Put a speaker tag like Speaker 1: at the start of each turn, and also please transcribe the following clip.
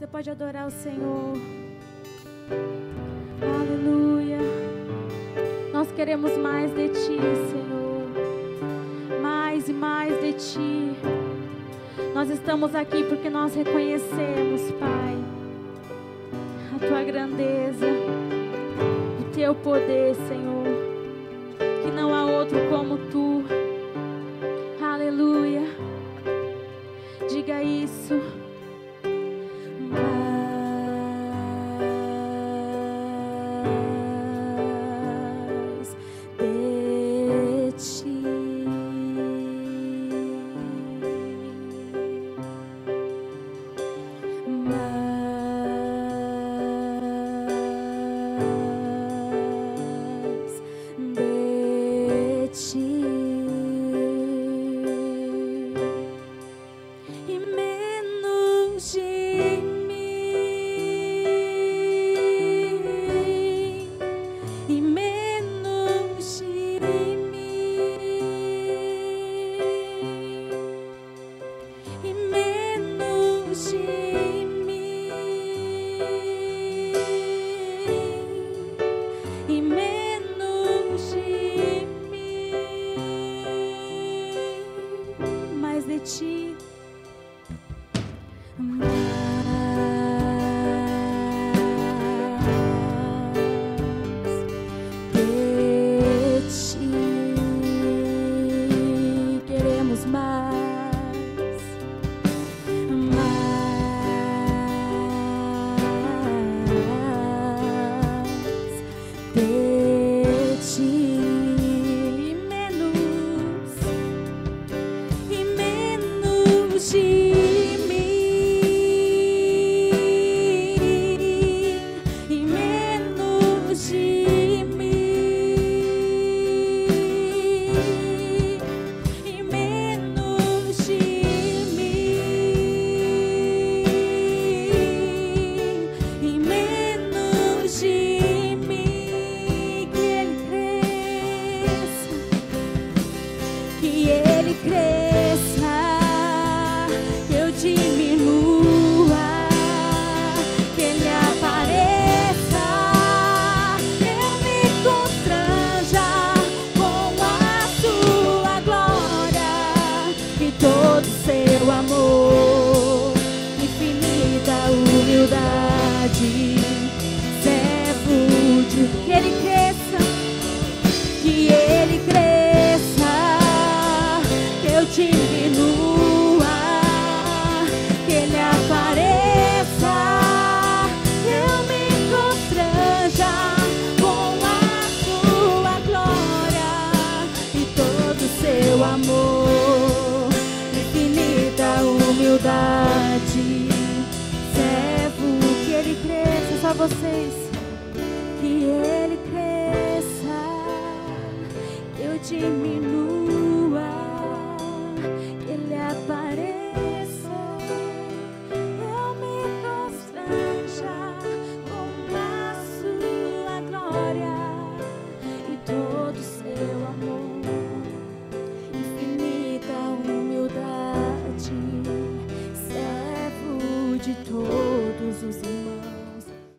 Speaker 1: Você pode adorar o Senhor. Aleluia. Nós queremos mais de Ti, Senhor. Mais e mais de Ti. Nós estamos aqui porque nós reconhecemos, Pai, a Tua grandeza, o Teu poder, Senhor. Que não há outro como Tu. Aleluia. Diga isso. através de ti. fugir. humildade. Servo que ele cresça, só vocês.